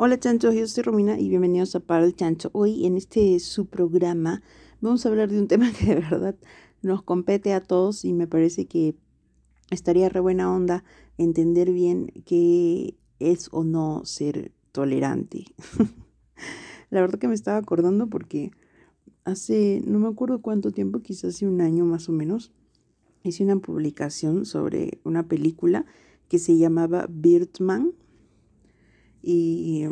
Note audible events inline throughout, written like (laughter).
Hola chanchos, yo soy Romina y bienvenidos a Para el Chancho. Hoy en este su programa vamos a hablar de un (laughs) tema que de verdad nos compete a todos y me parece que estaría re buena onda entender bien qué es o no ser tolerante. (laughs) La verdad que me estaba acordando porque hace, no me acuerdo cuánto tiempo, quizás hace un año más o menos, hice una publicación sobre una película que se llamaba Birdman y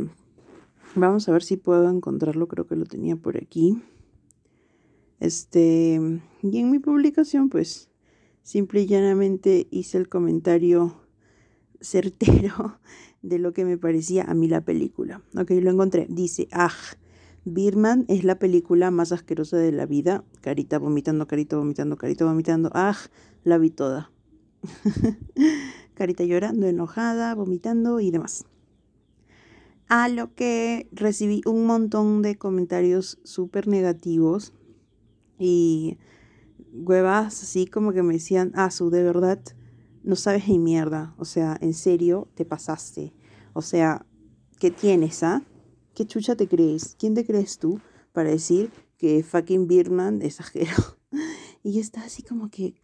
vamos a ver si puedo encontrarlo, creo que lo tenía por aquí. Este, y en mi publicación, pues, simple y llanamente hice el comentario (laughs) certero de lo que me parecía a mí la película. Ok, lo encontré. Dice, ah, Birman es la película más asquerosa de la vida. Carita vomitando, carita vomitando, carita vomitando. Ah, la vi toda. (laughs) carita llorando, enojada, vomitando y demás. A lo que recibí un montón de comentarios súper negativos y huevas así como que me decían, ah, su, de verdad, no sabes ni mierda. O sea, en serio, te pasaste. O sea, ¿qué tienes, ah? ¿Qué chucha te crees? ¿Quién te crees tú para decir que fucking Birman es ajero? (laughs) Y está así como que,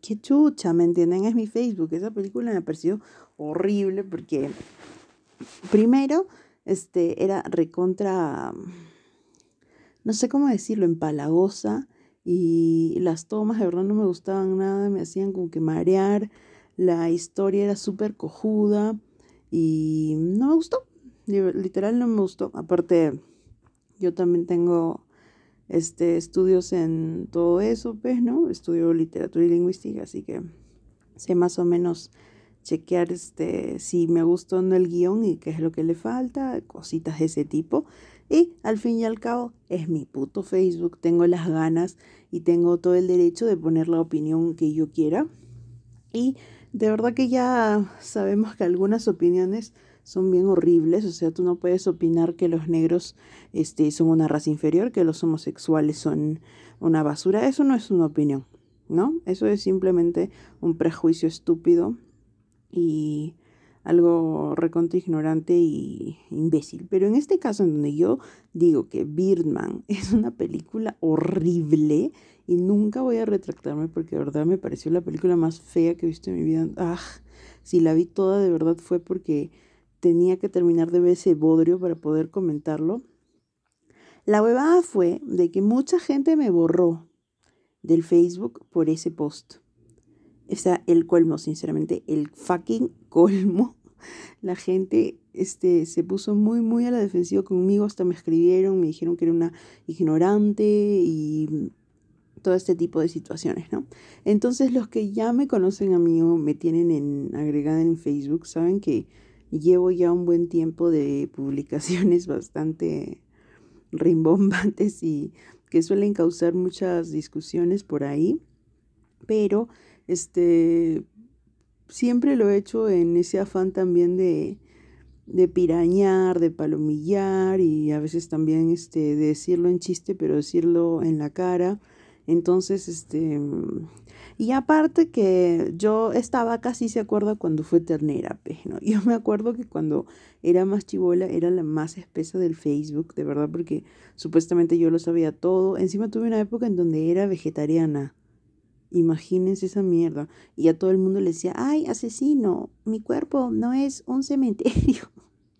qué chucha, ¿me entienden? Es mi Facebook. Esa película me pareció horrible porque primero, este, era recontra, no sé cómo decirlo, empalagosa y las tomas de verdad no me gustaban nada, me hacían como que marear, la historia era súper cojuda y no me gustó, literal no me gustó, aparte yo también tengo este, estudios en todo eso, pues, ¿no? Estudio literatura y lingüística, así que sé más o menos chequear este, si me gustó o no el guion y qué es lo que le falta, cositas de ese tipo. Y al fin y al cabo es mi puto Facebook, tengo las ganas y tengo todo el derecho de poner la opinión que yo quiera. Y de verdad que ya sabemos que algunas opiniones son bien horribles, o sea, tú no puedes opinar que los negros este, son una raza inferior, que los homosexuales son una basura, eso no es una opinión, ¿no? Eso es simplemente un prejuicio estúpido y algo recontra ignorante y imbécil. Pero en este caso, en donde yo digo que Birdman (laughs) es una película horrible y nunca voy a retractarme porque de verdad me pareció la película más fea que he visto en mi vida. Ah, si la vi toda de verdad fue porque tenía que terminar de ver ese bodrio para poder comentarlo. La huevada fue de que mucha gente me borró del Facebook por ese post sea, el colmo, sinceramente, el fucking colmo. (laughs) La gente este, se puso muy, muy a la defensiva conmigo, hasta me escribieron, me dijeron que era una ignorante y todo este tipo de situaciones, ¿no? Entonces los que ya me conocen a mí o me tienen en, agregada en Facebook saben que llevo ya un buen tiempo de publicaciones (laughs) bastante rimbombantes y que suelen causar muchas discusiones por ahí, pero este, siempre lo he hecho en ese afán también de, de pirañar, de palomillar y a veces también este, de decirlo en chiste, pero decirlo en la cara. Entonces, este, y aparte que yo estaba casi se acuerda cuando fue ternera, ¿no? (laughs) Yo me acuerdo que cuando era más chivola era la más espesa del Facebook, de verdad, porque supuestamente yo lo sabía todo. Encima tuve una época en donde era vegetariana. Imagínense esa mierda. Y a todo el mundo le decía, ay, asesino, mi cuerpo no es un cementerio.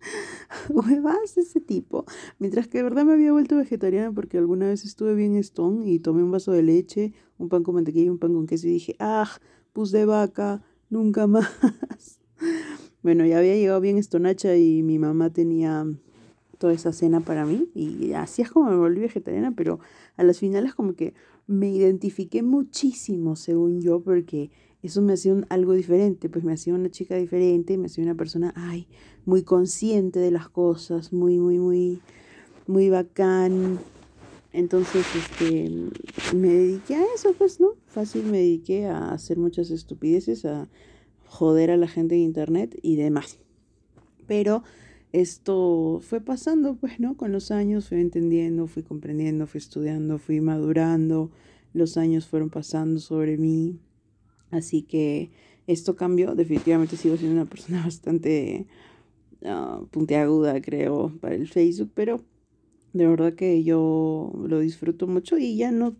(laughs) Huevas ese tipo. Mientras que de verdad me había vuelto vegetariana porque alguna vez estuve bien stone y tomé un vaso de leche, un pan con mantequilla y un pan con queso y dije, ah, pus de vaca, nunca más. (laughs) bueno, ya había llegado bien estonacha y mi mamá tenía toda esa cena para mí y así es como me volví vegetariana, pero a las finales como que me identifiqué muchísimo, según yo, porque eso me hacía algo diferente, pues me hacía una chica diferente, me hacía una persona, ay, muy consciente de las cosas, muy, muy, muy, muy bacán. Entonces, este, me dediqué a eso, pues, ¿no? Fácil me dediqué a hacer muchas estupideces, a joder a la gente de internet y demás. Pero esto fue pasando, pues, ¿no? Con los años fui entendiendo, fui comprendiendo, fui estudiando, fui madurando, los años fueron pasando sobre mí, así que esto cambió, definitivamente sigo siendo una persona (laughs) bastante ah, puntiaguda, creo, para el Facebook, pero de verdad que yo lo disfruto mucho y ya no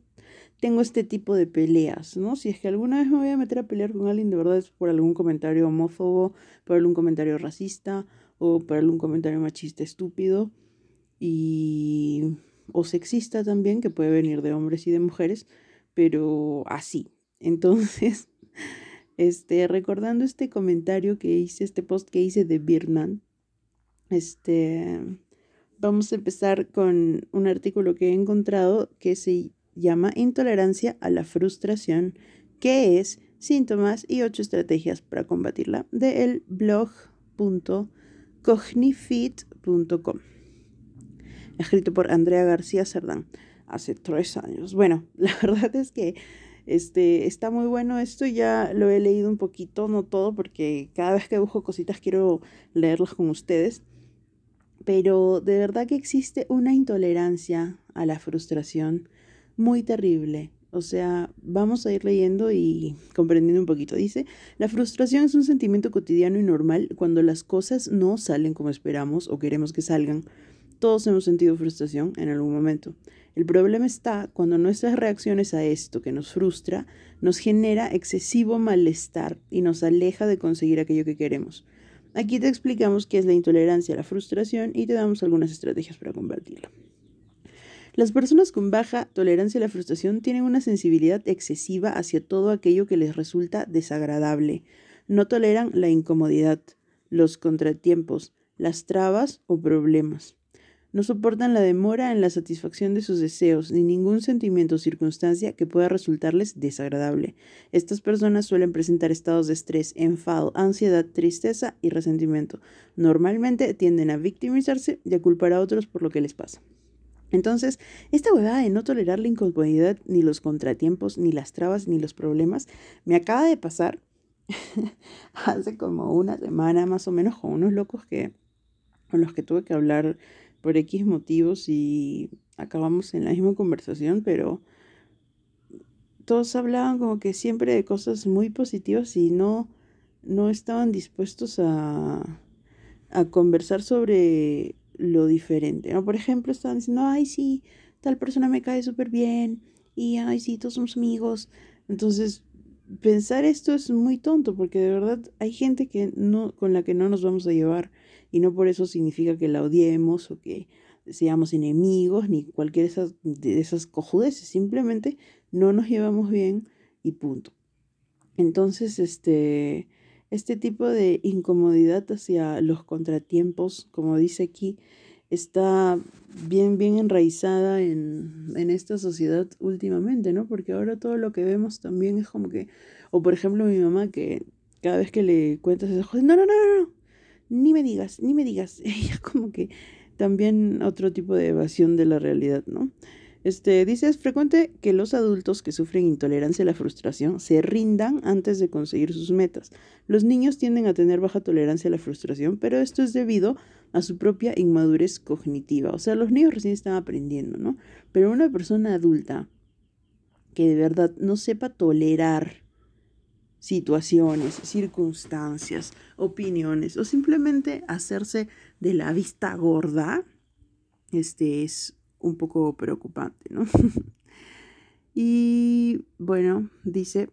tengo este tipo de peleas, ¿no? Si es que alguna vez me voy a meter a pelear con alguien, de verdad es por algún comentario homófobo, por algún comentario racista o por algún comentario machista estúpido y o sexista también, que puede venir de hombres y de mujeres, pero así. Entonces, (laughs) este, recordando este comentario que hice, este post que hice de Birnan, este, vamos a empezar con un artículo que he encontrado que se llama Intolerancia a la frustración, que es síntomas y ocho estrategias para combatirla, de el blog.cognifit.com, escrito por Andrea García Cerdán, hace tres años. Bueno, (laughs) la verdad es que este, está muy bueno esto, ya lo he leído un poquito, no todo, porque cada vez que busco cositas quiero leerlas con ustedes. Pero de verdad que existe una intolerancia a la frustración muy terrible. O sea, vamos a ir leyendo y comprendiendo un poquito. Dice, la frustración es un sentimiento cotidiano y normal cuando las cosas no salen como esperamos o queremos que salgan. Todos hemos sentido frustración en algún momento. El problema está cuando nuestras reacciones a esto que nos frustra nos genera excesivo malestar y nos aleja de conseguir aquello que queremos. Aquí te explicamos qué es la intolerancia a la frustración y te damos algunas estrategias para combatirla. Las personas con baja tolerancia a la frustración tienen una sensibilidad excesiva hacia todo aquello que les resulta desagradable. No toleran la incomodidad, los contratiempos, las trabas o problemas. No soportan la demora en la satisfacción de sus deseos ni ningún sentimiento o circunstancia que pueda resultarles desagradable. Estas personas suelen presentar estados de estrés, enfado, ansiedad, tristeza y resentimiento. Normalmente tienden a victimizarse y a culpar a otros por lo que les pasa. Entonces, esta huevada de no tolerar la incomodidad, ni los contratiempos, ni las trabas, ni los problemas, me acaba de pasar (laughs) hace como una semana más o menos con unos locos que con los que tuve que hablar por X motivos y acabamos en la misma conversación, pero todos hablaban como que siempre de cosas muy positivas y no, no estaban dispuestos a, a conversar sobre lo diferente, ¿no? Por ejemplo, estaban diciendo, ay, sí, tal persona me cae súper bien y, ay, sí, todos somos amigos. Entonces, pensar esto es muy tonto porque de verdad hay gente que no, con la que no nos vamos a llevar y no por eso significa que la odiemos o que seamos enemigos ni cualquier de esas, de esas cojudeces, simplemente no nos llevamos bien y punto. Entonces, este, este tipo de incomodidad hacia los contratiempos, como dice aquí, está bien, bien enraizada en, en, esta sociedad últimamente, ¿no? Porque ahora todo lo que vemos también es como que, o por ejemplo mi mamá que cada vez que le cuentas esas no, no, no, no, no, ni me digas, ni me digas, (laughs) ella como que también otro tipo de evasión de la realidad, ¿no? Este, dice, es frecuente que los adultos que sufren intolerancia a la frustración se rindan antes de conseguir sus metas. Los niños tienden a tener baja tolerancia a la frustración, pero esto es debido a su propia inmadurez cognitiva. O sea, los niños recién están aprendiendo, ¿no? Pero una persona adulta que de verdad no sepa tolerar situaciones, circunstancias, opiniones o simplemente hacerse de la vista gorda, este es un poco preocupante, ¿no? (laughs) y bueno, dice,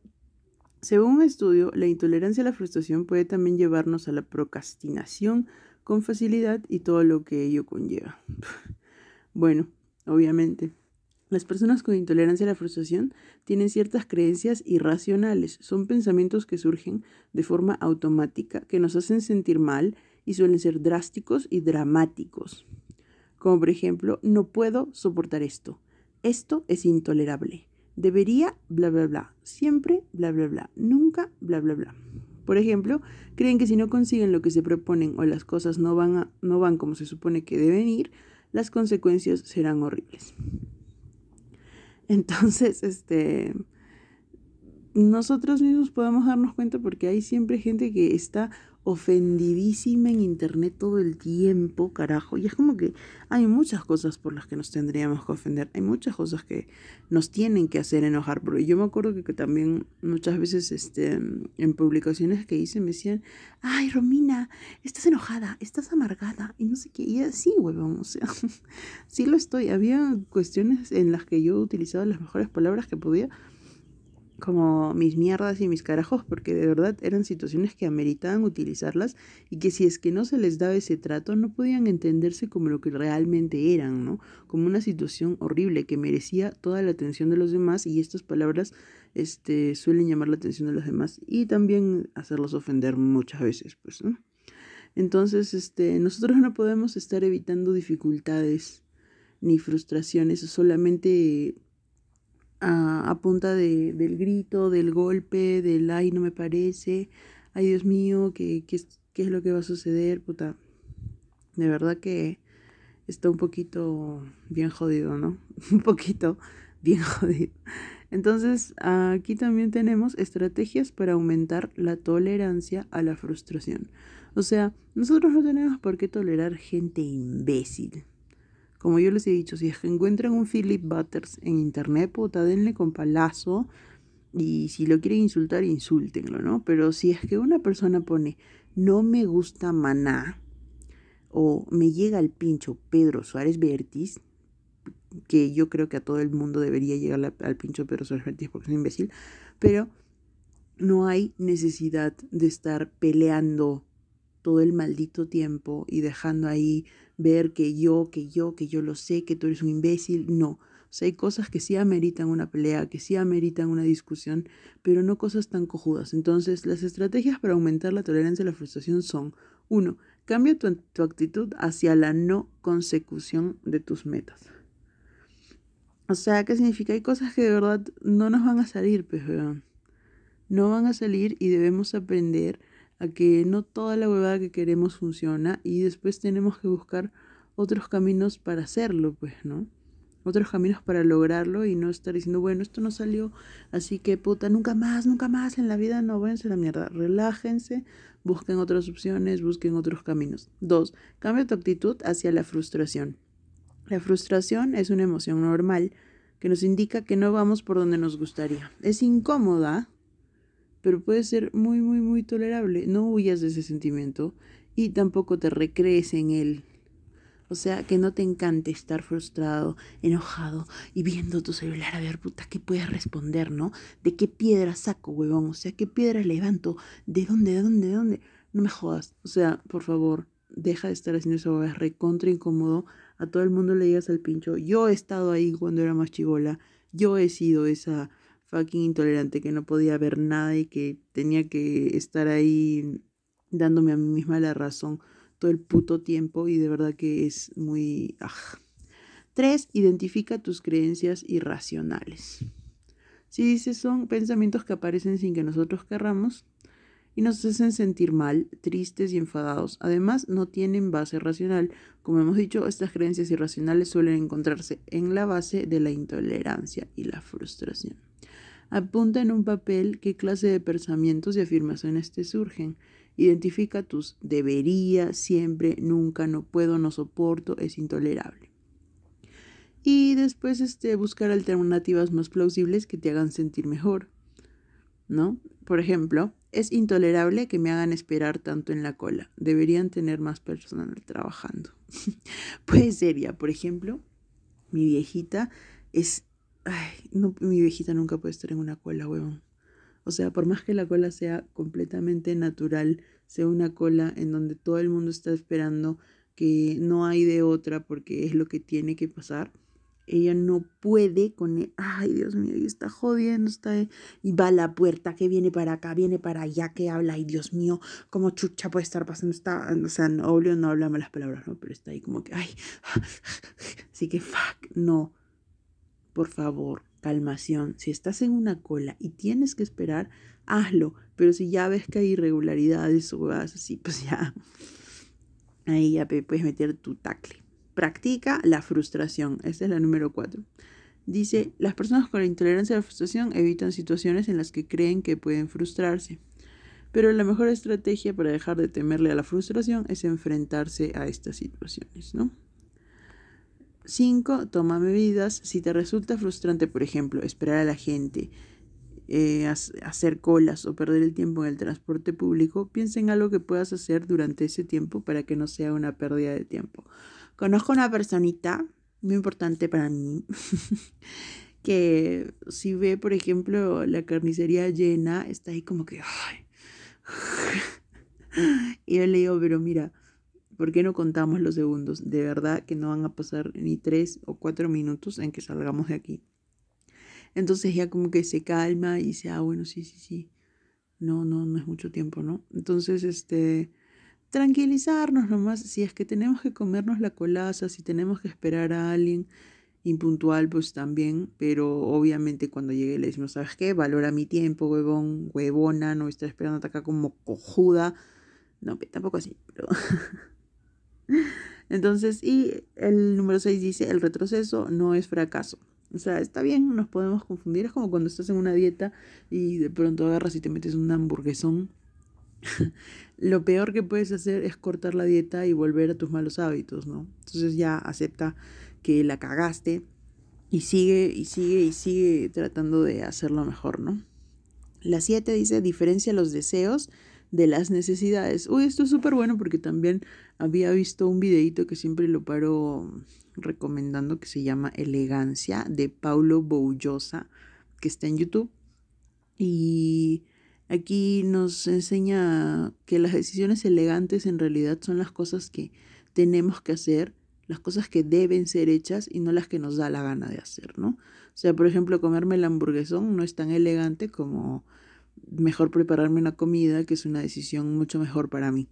según un estudio, la intolerancia a la frustración puede también llevarnos a la procrastinación con facilidad y todo lo que ello conlleva. (laughs) bueno, obviamente. Las personas con intolerancia a la frustración tienen ciertas creencias irracionales. Son pensamientos que surgen de forma automática, que nos hacen sentir mal y suelen ser drásticos y dramáticos. Como por ejemplo, no puedo soportar esto. Esto es intolerable. Debería, bla, bla, bla. Siempre, bla, bla, bla. Nunca, bla, bla, bla. Por ejemplo, creen que si no consiguen lo que se proponen o las cosas no van, no van como se supone que deben ir, las consecuencias serán horribles. Entonces, este, nosotros mismos podemos darnos cuenta porque hay siempre gente que está ofendidísima en internet todo el tiempo, carajo. Y es como que hay muchas cosas por las que nos tendríamos que ofender. Hay muchas cosas que nos tienen que hacer enojar. Porque yo me acuerdo que, también muchas veces este, en publicaciones que hice me decían, ay, Romina, estás enojada, estás amargada y no sé qué. Y así, huevón, o sea, (laughs) sí lo estoy. Había cuestiones en las que yo utilizaba las mejores palabras que podía como mis mierdas y mis carajos, porque de verdad eran situaciones que ameritaban utilizarlas y que si es que no se les daba ese trato no podían entenderse como lo que realmente eran, ¿no? Como una situación horrible que merecía toda la atención de los demás y estas palabras este, suelen llamar la atención de los demás y también hacerlos ofender muchas veces, pues, ¿no? Entonces, este, nosotros no podemos estar evitando dificultades ni frustraciones, solamente a, punta de, del grito, del golpe, del ay, no me parece, ay, Dios mío, ¿qué, qué, qué es lo que va a suceder? Puta, de verdad que está un poquito bien jodido, ¿no? (laughs) un poquito bien jodido. Entonces, aquí también tenemos estrategias para aumentar la tolerancia a la frustración. O sea, nosotros no tenemos por qué tolerar gente imbécil. Como yo les he dicho, si es que encuentran un Philip Butters en internet, puta, denle con palazo. Y si lo quieren insultar, insúltenlo, ¿no? Pero si es que una persona pone, no me gusta maná, o me llega el pincho Pedro Suárez Vértiz, que yo creo que a todo el mundo debería llegar al pincho Pedro Suárez Vértiz porque es un imbécil, pero no hay necesidad de estar peleando todo el maldito tiempo y dejando ahí ver que yo, que yo, que yo lo sé, que tú eres un imbécil. No. O sea, hay cosas que sí ameritan una pelea, que sí ameritan una discusión, pero no cosas tan cojudas. Entonces, las estrategias para aumentar la tolerancia a la frustración son, uno, cambia tu, tu actitud hacia la no consecución de tus metas. O sea, ¿qué significa? Hay cosas que de verdad no nos van a salir, pero no van a salir y debemos aprender a que no toda la huevada que queremos funciona y después tenemos que buscar otros caminos para hacerlo, pues, ¿no? Otros caminos para lograrlo y no estar diciendo, bueno, esto no salió, así que puta, nunca más, nunca más en la vida, no, váyanse a la mierda. Relájense, busquen otras opciones, busquen otros caminos. Dos, cambia tu actitud hacia la frustración. La frustración es una emoción normal que nos indica que no vamos por donde nos gustaría. Es incómoda, pero puede ser muy, muy, muy tolerable. No huyas de ese sentimiento y tampoco te recrees en él. O sea, que no te encante estar frustrado, enojado y viendo tu celular a ver, puta, ¿qué puedes responder, no? ¿De qué piedra saco, huevón? O sea, ¿qué piedra levanto? ¿De dónde, de dónde, de dónde? No me jodas. O sea, por favor, deja de estar haciendo eso, es recontra incómodo. A todo el mundo le digas al pincho. Yo he estado ahí cuando era más chivola. Yo he sido esa fucking intolerante, que no podía ver nada y que tenía que estar ahí dándome a mí misma la razón todo el puto tiempo y de verdad que es muy... Ah. Tres, identifica tus creencias irracionales. Si dices son pensamientos que aparecen sin que nosotros querramos y nos hacen sentir mal, tristes y enfadados. Además, no tienen base racional. Como hemos dicho, estas creencias irracionales suelen encontrarse en la base de la intolerancia y la frustración. Apunta en un papel qué clase de pensamientos y afirmaciones te surgen. Identifica tus debería, siempre, nunca, no puedo, no soporto, es intolerable. Y después este, buscar alternativas más plausibles que te hagan sentir mejor. ¿No? Por ejemplo, es intolerable que me hagan esperar tanto en la cola. Deberían tener más personal trabajando. (laughs) Puede ser por ejemplo, mi viejita es Ay, no, mi viejita nunca puede estar en una cola, huevón. O sea, por más que la cola sea completamente natural, sea una cola en donde todo el mundo está esperando que no hay de otra porque es lo que tiene que pasar, ella no puede con el, ay Dios mío, está jodiendo, está y va a la puerta, que viene para acá, viene para allá, que habla, ay Dios mío, como chucha puede estar pasando, está, o sea, no, obvio no habla malas palabras, ¿no? Pero está ahí como que, ay, (laughs) así que fuck, no, por favor, calmación. Si estás en una cola y tienes que esperar, hazlo. Pero si ya ves que hay irregularidades o vas así, (laughs) pues ya, ahí ya puedes meter tu tacle. Practica la frustración. Esta es la número cuatro. Dice, las personas con la intolerancia a la frustración evitan situaciones en las que creen que pueden frustrarse. Pero la mejor estrategia para dejar de temerle a la frustración es enfrentarse a estas situaciones, ¿no? 5. Toma medidas. Si te resulta frustrante, por ejemplo, esperar a la gente, eh, hacer colas o perder el tiempo en el transporte público, piensa en algo que puedas hacer durante ese tiempo para que no sea una pérdida de tiempo. Conozco una personita muy importante para mí (laughs) que si ve, por ejemplo, la carnicería llena, está ahí como que... (laughs) y yo le digo, pero mira, ¿Por qué no contamos los segundos? De verdad que no van a pasar ni tres o cuatro minutos en que salgamos de aquí. Entonces ya como que se calma y dice, ah, bueno, sí, sí, sí. No, no, no es mucho tiempo, ¿no? Entonces, este, tranquilizarnos nomás. Si es que tenemos que comernos la colaza, si tenemos que esperar a alguien impuntual, pues también. Pero obviamente cuando llegue le decimos, ¿sabes qué? Valora mi tiempo, huevón, huevona, no estar esperando acá como cojuda. No, tampoco así, pero... (laughs) Entonces, y el número 6 dice, el retroceso no es fracaso. O sea, está bien, nos podemos confundir. Es como cuando estás en una dieta y de pronto agarras y te metes un hamburguesón. (laughs) Lo peor que puedes hacer es cortar la dieta y volver a tus malos hábitos, ¿no? Entonces ya acepta que la cagaste y sigue y sigue y sigue tratando de hacerlo mejor, ¿no? La 7 dice, diferencia los deseos de las necesidades. Uy, esto es súper bueno porque también había visto un videito que siempre lo paro recomendando que se llama Elegancia de Paulo Boullosa, que está en YouTube. Y aquí nos enseña que las decisiones elegantes en realidad son las cosas que tenemos que hacer, las cosas que deben ser hechas y no las que nos da la gana de hacer, ¿no? O sea, por ejemplo, comerme el hamburguesón no es tan elegante como mejor prepararme una comida, que es una decisión mucho mejor para mí.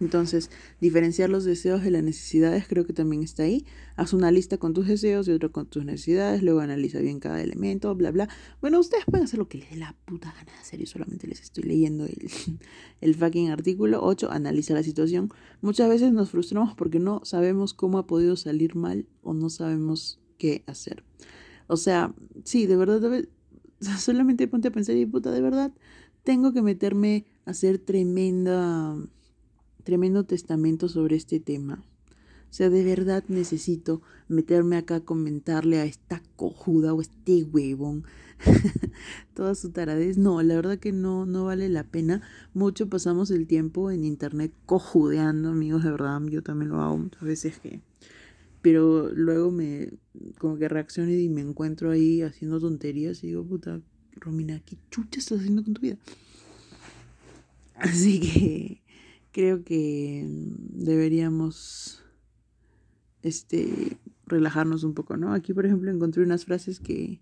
Entonces, diferenciar los deseos de las necesidades creo que también está ahí. Haz una lista con tus deseos y otra con tus necesidades, luego analiza bien cada elemento, bla, bla. Bueno, ustedes pueden hacer lo que les dé la puta gana de hacer, yo solamente les estoy leyendo el, (laughs) el fucking artículo. 8. Analiza la situación. Muchas veces nos frustramos porque no sabemos cómo ha podido salir mal o no sabemos qué hacer. O sea, sí, de verdad, solamente ponte a pensar y puta, de verdad, tengo que meterme a hacer tremenda, tremendo testamento sobre este tema. O sea, de verdad necesito meterme acá a comentarle a esta cojuda o este huevón (laughs) toda su taradez. No, la verdad que no, no vale la pena. Mucho pasamos el tiempo en internet cojudeando, amigos, de verdad. Yo también lo hago muchas veces que pero luego me, como que reacciono y me encuentro ahí haciendo tonterías y digo, puta, Romina, ¿qué chucha estás haciendo con tu vida? (laughs) Así que creo que deberíamos este relajarnos un poco, ¿no? Aquí, por ejemplo, encontré unas frases que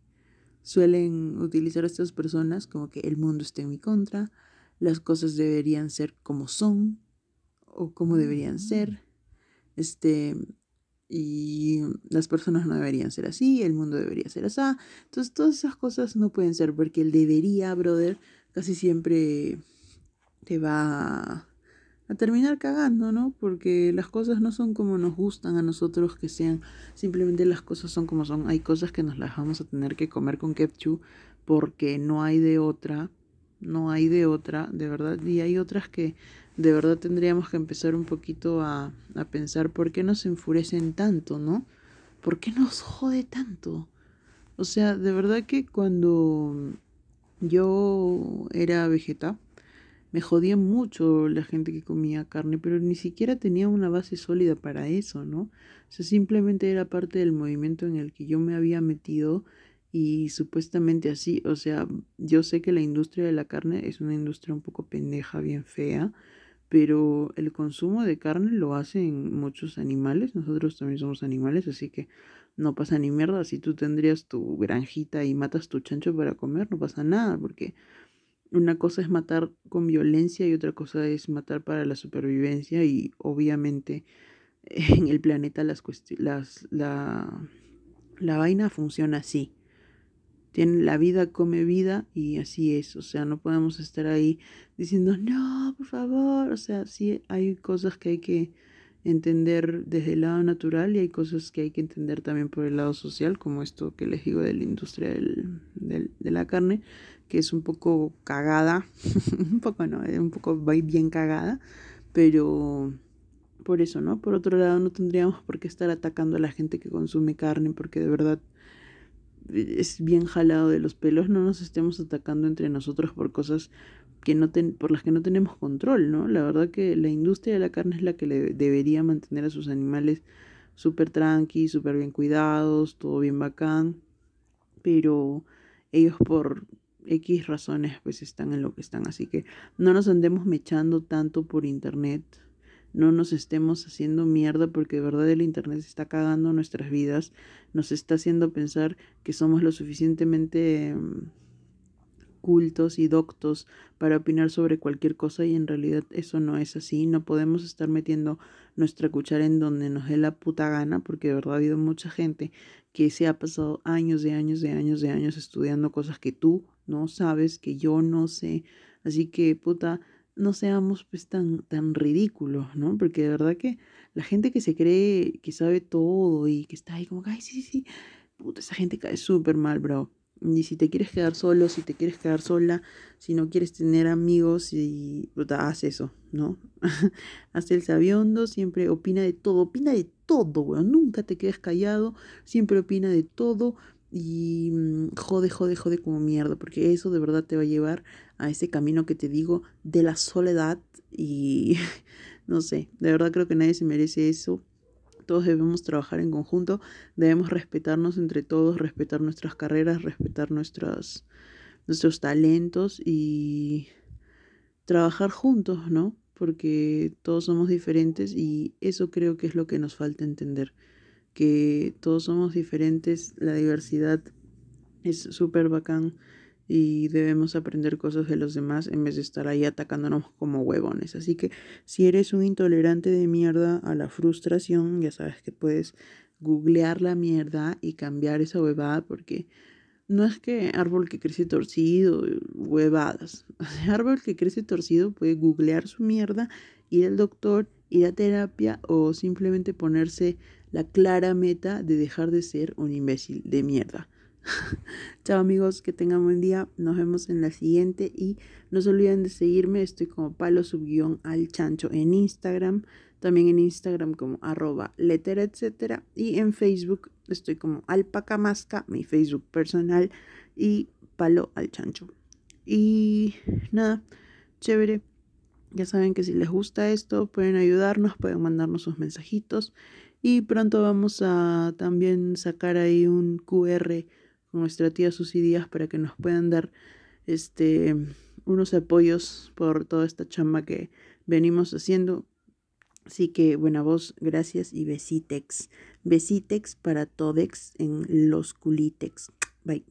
suelen utilizar estas personas, como que el mundo está en mi contra, las cosas deberían ser como son o como deberían ser. Este, y las personas no deberían ser así, el mundo debería ser así. Entonces todas esas cosas no pueden ser porque el debería, brother, casi siempre te va a terminar cagando, ¿no? Porque las cosas no son como nos gustan a nosotros que sean, simplemente las cosas son como son. Hay cosas que nos las vamos a tener que comer con ketchup porque no hay de otra, no hay de otra, de verdad, y hay otras que de verdad tendríamos que empezar un poquito a, a pensar por qué nos enfurecen tanto, ¿no? ¿Por qué nos jode tanto? O sea, de verdad que cuando yo era vegeta, me jodía mucho la gente que comía carne, pero ni siquiera tenía una base sólida para eso, ¿no? O sea, simplemente era parte del movimiento en el que yo me había metido y supuestamente así, o sea, yo sé que la industria de la carne es una industria un poco pendeja, bien fea, pero el consumo de carne lo hacen muchos animales, nosotros también somos animales, así que no pasa ni mierda, si tú tendrías tu granjita y matas tu chancho para comer, no pasa nada, porque una cosa es matar con violencia y otra cosa es matar para la supervivencia y obviamente (laughs) en el planeta las, las la, la vaina funciona así tiene la vida come vida y así es, o sea, no podemos estar ahí diciendo, no, por favor, o sea, sí hay cosas que hay que entender desde el lado natural y hay cosas que hay que entender también por el lado social, como esto que les digo de la industria del, de la carne, que es un poco cagada, (laughs) un poco no, es un poco bien cagada, pero por eso, ¿no? Por otro lado, no tendríamos por qué estar atacando a la gente que consume carne, porque de verdad es bien jalado de los pelos, no nos estemos atacando entre nosotros por cosas que no por las que no tenemos control, ¿no? La verdad que la industria de la carne es la que le debería mantener a sus animales súper tranqui, súper bien cuidados, todo bien bacán, pero ellos por X razones pues están en lo que están, así que no nos andemos mechando tanto por internet, no nos estemos haciendo mierda porque de verdad el internet está cagando nuestras vidas, nos está haciendo pensar que somos lo suficientemente mm, cultos y doctos para opinar sobre cualquier cosa y en realidad eso no es así. No podemos estar metiendo nuestra cuchara en donde nos dé la puta gana porque de verdad ha habido mucha gente que se ha pasado años de años de años de años estudiando cosas que tú no sabes, que yo no sé. Así que puta, no seamos pues tan, tan ridículos, ¿no? Porque de verdad que la gente que se cree que sabe todo y que está ahí como, ay, sí, sí, sí, puta, esa gente cae súper mal, bro. Y si te quieres quedar solo, si te quieres quedar sola, si no quieres tener amigos, y puta, haz eso, ¿no? (laughs) haz el sabiondo, siempre opina de todo, opina de todo, weón. Nunca te quedes callado, siempre opina de todo y mm, jode, jode, jode como mierda, porque eso de verdad te va a llevar a ese camino que te digo de la soledad y (laughs) no sé, de verdad creo que nadie se merece eso todos debemos trabajar en conjunto, debemos respetarnos entre todos, respetar nuestras carreras, respetar nuestros, nuestros talentos y trabajar juntos, ¿no? Porque todos somos diferentes y eso creo que es lo que nos falta entender, que todos somos diferentes, la diversidad es súper bacán y debemos aprender cosas de los demás en vez de estar ahí atacándonos como huevones. Así que si eres un intolerante de mierda a la frustración, ya sabes que puedes googlear la mierda y cambiar esa huevada porque no es que árbol que crece torcido, huevadas. (laughs) árbol que crece torcido puede googlear su mierda, ir al doctor, ir a terapia o simplemente ponerse la clara meta de dejar de ser un imbécil de mierda. (laughs) Chao amigos, que tengan buen día. Nos vemos en la siguiente y no se olviden de seguirme. Estoy como palo subguión al chancho en Instagram. También en Instagram como arroba letter, etcétera. Y en Facebook estoy como alpacamasca, mi Facebook personal. Y palo al chancho. Y nada, chévere. Ya saben que si les gusta esto, pueden ayudarnos, pueden mandarnos sus mensajitos. Y pronto vamos a también sacar ahí un QR nuestra tía Susy Díaz para que nos puedan dar este unos apoyos por toda esta chamba que venimos haciendo. Así que buena voz, gracias y besitex. Besitex para Todex en los culitex. Bye.